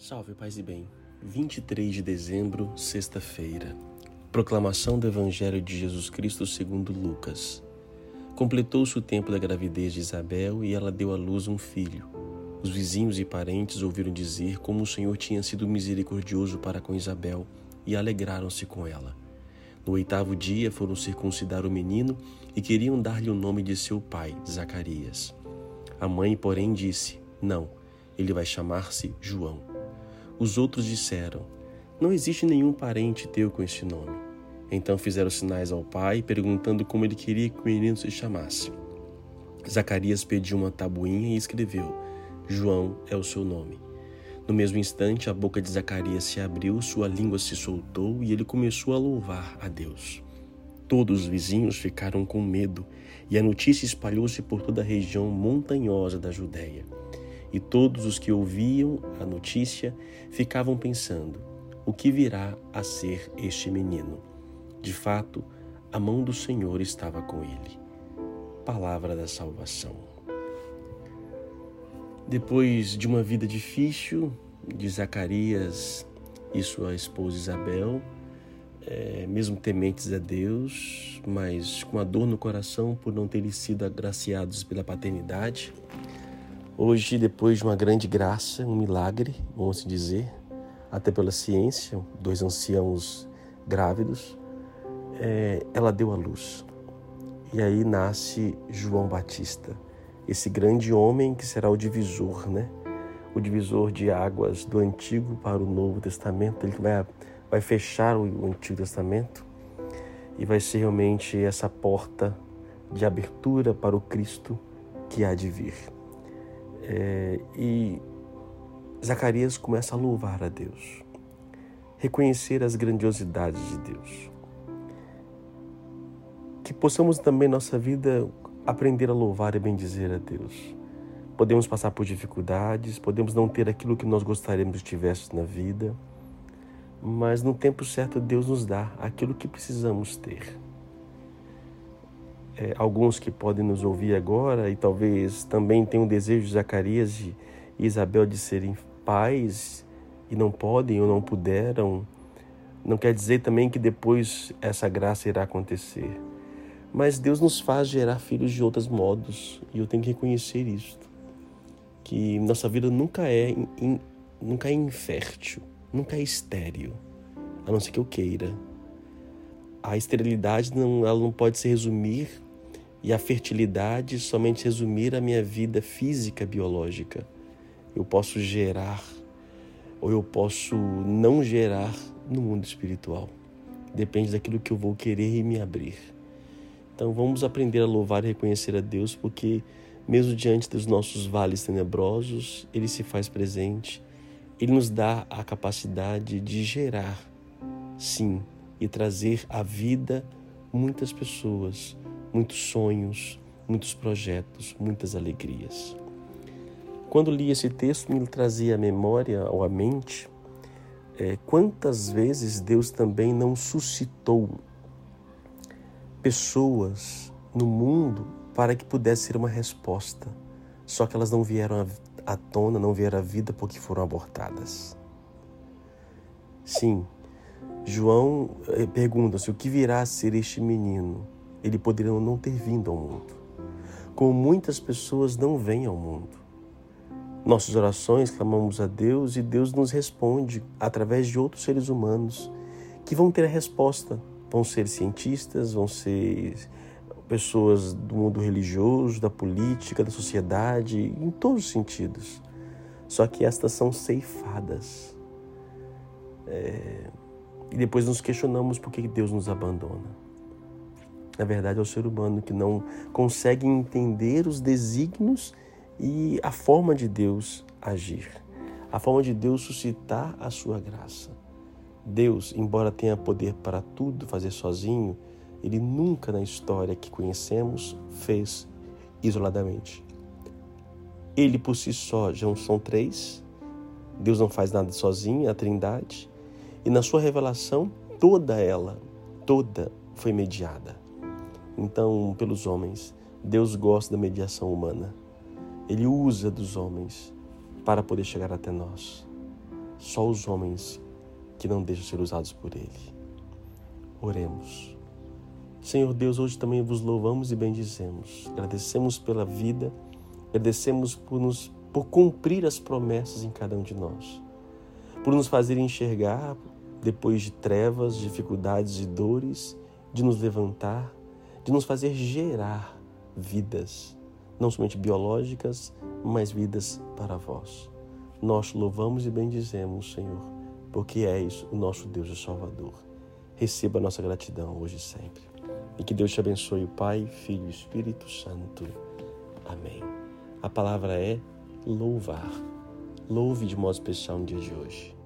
Salve, paz e bem. 23 de dezembro, sexta-feira. Proclamação do Evangelho de Jesus Cristo segundo Lucas. Completou-se o tempo da gravidez de Isabel e ela deu à luz um filho. Os vizinhos e parentes ouviram dizer como o Senhor tinha sido misericordioso para com Isabel e alegraram-se com ela. No oitavo dia foram circuncidar o menino e queriam dar-lhe o nome de seu pai, Zacarias. A mãe, porém, disse: Não, ele vai chamar-se João. Os outros disseram: Não existe nenhum parente teu com este nome. Então fizeram sinais ao pai, perguntando como ele queria que o menino se chamasse. Zacarias pediu uma tabuinha e escreveu: João é o seu nome. No mesmo instante, a boca de Zacarias se abriu, sua língua se soltou e ele começou a louvar a Deus. Todos os vizinhos ficaram com medo e a notícia espalhou-se por toda a região montanhosa da Judéia. E todos os que ouviam a notícia ficavam pensando: o que virá a ser este menino? De fato, a mão do Senhor estava com ele. Palavra da salvação. Depois de uma vida difícil de Zacarias e sua esposa Isabel, é, mesmo tementes a Deus, mas com a dor no coração por não terem sido agraciados pela paternidade, Hoje, depois de uma grande graça, um milagre, vamos dizer, até pela ciência, dois anciãos grávidos, é, ela deu à luz. E aí nasce João Batista, esse grande homem que será o divisor, né? O divisor de águas do Antigo para o Novo Testamento. Ele vai, vai fechar o Antigo Testamento e vai ser realmente essa porta de abertura para o Cristo que há de vir. É, e Zacarias começa a louvar a Deus, reconhecer as grandiosidades de Deus. Que possamos também nossa vida aprender a louvar e bendizer a Deus. Podemos passar por dificuldades, podemos não ter aquilo que nós gostaríamos que tivesse na vida, mas no tempo certo Deus nos dá aquilo que precisamos ter é, alguns que podem nos ouvir agora e talvez também tenham o desejo de Zacarias e Isabel de serem pais e não podem ou não puderam, não quer dizer também que depois essa graça irá acontecer. Mas Deus nos faz gerar filhos de outros modos e eu tenho que reconhecer isto. Que nossa vida nunca é, in, nunca é infértil, nunca é estéril, a não ser que eu queira. A esterilidade não, ela não pode se resumir e a fertilidade somente resumir a minha vida física biológica. Eu posso gerar ou eu posso não gerar no mundo espiritual. Depende daquilo que eu vou querer e me abrir. Então vamos aprender a louvar e reconhecer a Deus, porque mesmo diante dos nossos vales tenebrosos, Ele se faz presente. Ele nos dá a capacidade de gerar, sim, e trazer à vida muitas pessoas muitos sonhos, muitos projetos, muitas alegrias. Quando li esse texto, me trazia à memória ou à mente é, quantas vezes Deus também não suscitou pessoas no mundo para que pudesse ser uma resposta, só que elas não vieram à tona, não vieram à vida porque foram abortadas. Sim, João eh, pergunta-se o que virá a ser este menino ele poderia não ter vindo ao mundo. Como muitas pessoas não vêm ao mundo. Nossas orações clamamos a Deus e Deus nos responde através de outros seres humanos que vão ter a resposta. Vão ser cientistas, vão ser pessoas do mundo religioso, da política, da sociedade, em todos os sentidos. Só que estas são ceifadas. É... E depois nos questionamos por que Deus nos abandona. Na verdade, é o ser humano que não consegue entender os desígnios e a forma de Deus agir, a forma de Deus suscitar a sua graça. Deus, embora tenha poder para tudo fazer sozinho, ele nunca na história que conhecemos fez isoladamente. Ele por si só já são três. Deus não faz nada sozinho, a Trindade. E na sua revelação, toda ela, toda foi mediada. Então, pelos homens, Deus gosta da mediação humana. Ele usa dos homens para poder chegar até nós. só os homens que não deixam ser usados por Ele. Oremos. Senhor Deus, hoje também vos louvamos e bendizemos. Agradecemos pela vida, agradecemos por, nos, por cumprir as promessas em cada um de nós, por nos fazer enxergar depois de trevas, dificuldades e dores, de nos levantar, de nos fazer gerar vidas, não somente biológicas, mas vidas para vós. Nós louvamos e bendizemos, Senhor, porque és o nosso Deus e Salvador. Receba a nossa gratidão hoje e sempre. E que Deus te abençoe, Pai, Filho e Espírito Santo. Amém. A palavra é louvar. Louve de modo especial no dia de hoje.